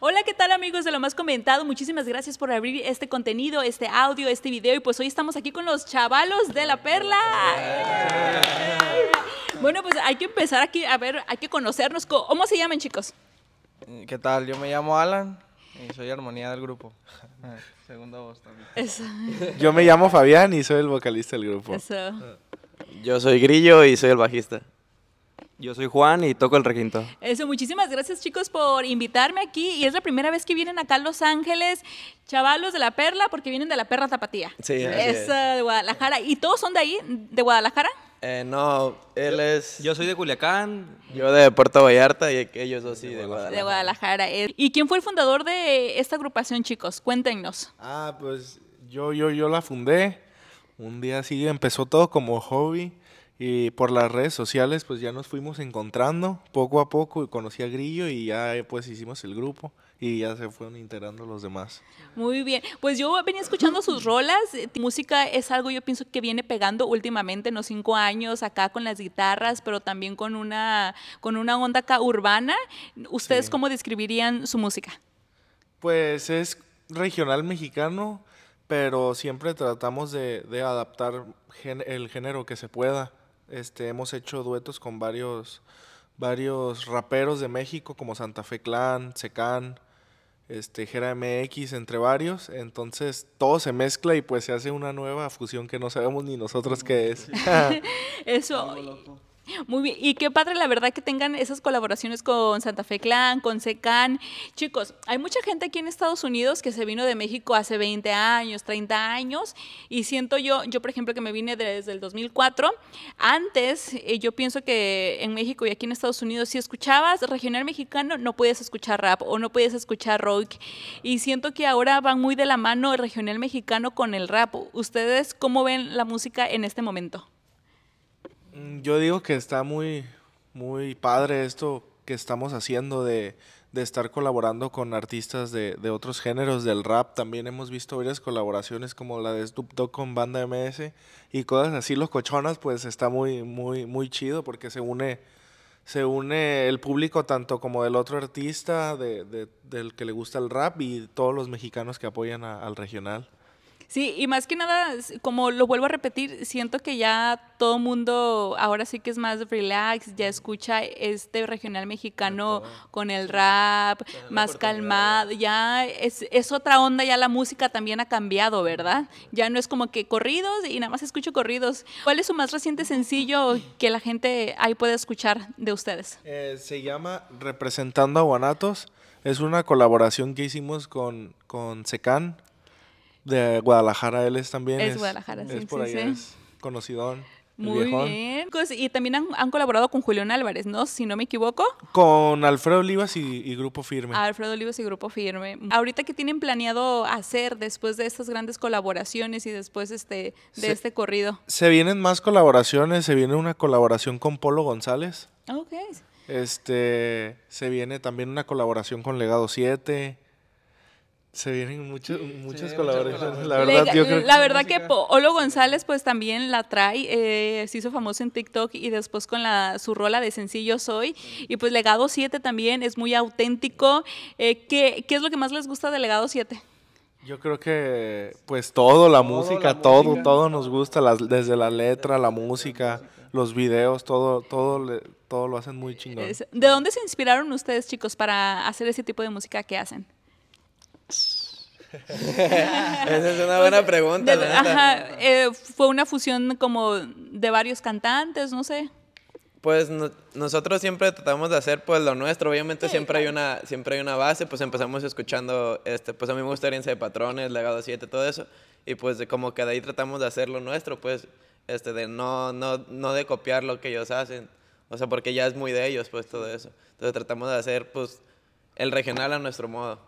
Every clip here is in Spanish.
Hola, ¿qué tal amigos de lo más comentado? Muchísimas gracias por abrir este contenido, este audio, este video y pues hoy estamos aquí con los chavalos de la perla. Bueno, pues hay que empezar aquí, a ver, hay que conocernos. ¿Cómo se llaman chicos? ¿Qué tal? Yo me llamo Alan y soy armonía del grupo. Segunda voz también. Eso. Yo me llamo Fabián y soy el vocalista del grupo. Eso. Yo soy Grillo y soy el bajista. Yo soy Juan y toco el requinto. Eso, muchísimas gracias chicos por invitarme aquí y es la primera vez que vienen acá a Los Ángeles, chavalos de la Perla, porque vienen de la Perla Tapatía. Sí, Es es. de Guadalajara. ¿Y todos son de ahí, de Guadalajara? Eh, no, él es... Yo soy de Culiacán. Yo de Puerto Vallarta y ellos dos sí de De Guadalajara. Guadalajara. eh. ¿Y quién fue el fundador de esta agrupación, chicos? Cuéntenos. Ah, pues yo, yo, yo la fundé. Un día así empezó todo como hobby. Y por las redes sociales pues ya nos fuimos encontrando poco a poco. Y conocí a Grillo y ya eh, pues hicimos el grupo. Y ya se fueron integrando los demás. Muy bien. Pues yo venía escuchando sus rolas. Eh, Música es algo, yo pienso que viene pegando últimamente en los cinco años acá con las guitarras, pero también con una, con una onda acá urbana. ¿Ustedes Sí. cómo describirían su música? Pues es regional mexicano, pero siempre tratamos de, de adaptar el género que se pueda. Este, hemos hecho duetos con varios, varios raperos de México, como Santa Fe Clan, Secan, este, Jera MX, entre varios. Entonces todo se mezcla y pues se hace una nueva fusión que no sabemos ni nosotros qué es. Eso. Muy bien, y qué padre la verdad que tengan esas colaboraciones con Santa Fe Clan, con Secan. Chicos, hay mucha gente aquí en Estados Unidos que se vino de México hace 20 años, 30 años, y siento yo, yo por ejemplo que me vine desde el 2004, antes eh, yo pienso que en México y aquí en Estados Unidos si escuchabas regional mexicano no podías escuchar rap o no podías escuchar rock, y siento que ahora van muy de la mano el regional mexicano con el rap. ¿Ustedes cómo ven la música en este momento? Mm, Yo digo que está muy, muy padre esto que estamos haciendo de, de estar colaborando con artistas de, de otros géneros del rap. También hemos visto varias colaboraciones como la de Snoop Dogg con Banda MS y cosas así locochonas, pues está muy, muy, muy chido porque se une, se une el público tanto como del otro artista, de, de- del que le gusta el rap y todos los mexicanos que apoyan al regional. Sí, y más que nada, como lo vuelvo a repetir, siento que ya todo mundo ahora sí que es más relax, ya escucha este regional mexicano con el rap, más calmado, ya es, es otra onda, ya la música también ha cambiado, ¿verdad? Ya no es como que corridos y nada más escucho corridos. ¿Cuál es su más reciente sencillo que la gente ahí puede escuchar de ustedes? Eh, se llama Representando a Guanatos. Es una colaboración que hicimos con, con Secan de Guadalajara. Él es también. Es Guadalajara, sí, es por sí, allá, sí. es conocidón. Muy bien. Pues, Y también han, han colaborado con Julián Álvarez, ¿no? Si no me equivoco. Con Alfredo Olivas y, y Grupo Firme. Alfredo Olivos y Grupo Firme. Ahorita qué tienen planeado hacer después de estas grandes colaboraciones y después este, de Se- este corrido. Se vienen más colaboraciones. Se viene una colaboración con Polo González. Ok. Este, se viene también una colaboración con Legado 7. Se vienen muchas, muchas colaboraciones. La verdad, yo creo la verdad que Polo González pues también la trae, eh, se hizo famoso en TikTok y después con la, su rola de Sencillo Soy. Y pues Legado 7 también es muy auténtico. Eh, ¿qué, ¿Qué es lo que más les gusta de Legado 7? Yo creo que pues todo, la música, todo, todo nos gusta, las- desde la letra, la música, los videos, todo, todo, le- todo lo hacen muy chingón. ¿De dónde se inspiraron ustedes chicos para hacer ese tipo de música que hacen? Esa es una buena pregunta, De- la neta. ajá, eh, fue una fusión como de varios cantantes, no sé. Pues no- nosotros siempre tratamos de hacer pues lo nuestro. Obviamente Sí, siempre hay una siempre hay una base, pues empezamos escuchando este pues a mí me gusta Herencia de Patrones, Legado 7, todo eso y pues de como que de ahí tratamos de hacer lo nuestro, pues este de no no no de copiar lo que ellos hacen. O sea, porque ya es muy de ellos pues todo eso. Entonces tratamos de hacer pues el regional a nuestro modo.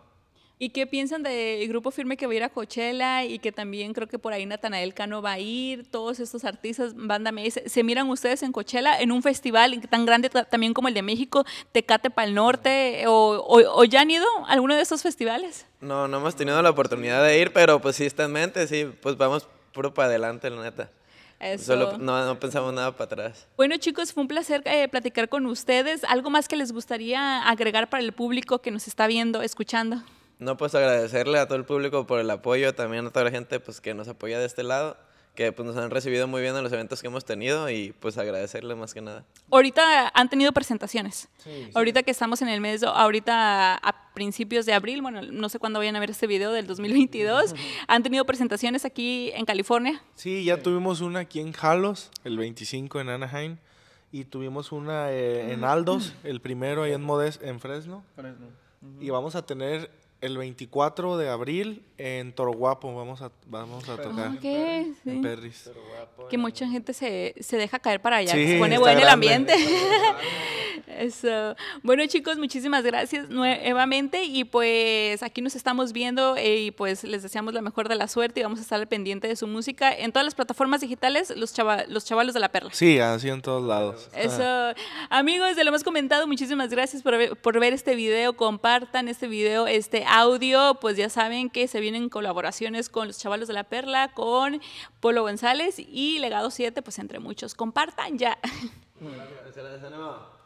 ¿Y qué piensan del grupo firme que va a ir a Coachella y que también creo que por ahí Natanael Cano va a ir? Todos estos artistas, banda MS, ¿se miran ustedes en Coachella en un festival tan grande ta- también como el de México, Tecate Pal Norte? O, o- o ya han ido a alguno de estos festivales? No, no hemos tenido la oportunidad de ir, pero pues sí está en mente, sí, pues vamos puro para adelante, la neta. Eso. Solo no, no pensamos nada para atrás. Bueno, chicos, fue un placer eh, platicar con ustedes. ¿Algo más que les gustaría agregar para el público que nos está viendo, escuchando? No, pues agradecerle a todo el público por el apoyo, también a toda la gente pues, que nos apoya de este lado, que pues, nos han recibido muy bien en los eventos que hemos tenido y pues agradecerle más que nada. Ahorita han tenido presentaciones. Ahorita que estamos en el mes, ahorita a principios de abril, bueno, no sé cuándo vayan a ver este video del 2022, han tenido presentaciones aquí en California. Sí, ya tuvimos una aquí en Jalos, el 25 en Anaheim, y tuvimos una eh, en Aldos, el primero ahí en Modes, en Fresno. Y vamos a tener el 24 de abril en Toro Guapo, vamos a, vamos a tocar. Ok, En sí. Perris. Que mucha gente se, se deja caer para allá, Sí, se pone bueno el ambiente. Eso. Bueno, chicos, muchísimas gracias nuevamente y pues aquí nos estamos viendo y pues les deseamos la mejor de la suerte y vamos a estar al pendiente de su música en todas las plataformas digitales, los, chava- los chavalos de la perla. Sí, así en todos lados. Eso. Amigos, de lo más comentado, muchísimas gracias por ver, por ver este video. Compartan este video, este audio. Pues ya saben que se vienen colaboraciones con los chavalos de la perla, con Polo González y Legado 7, pues entre muchos. Compartan ya.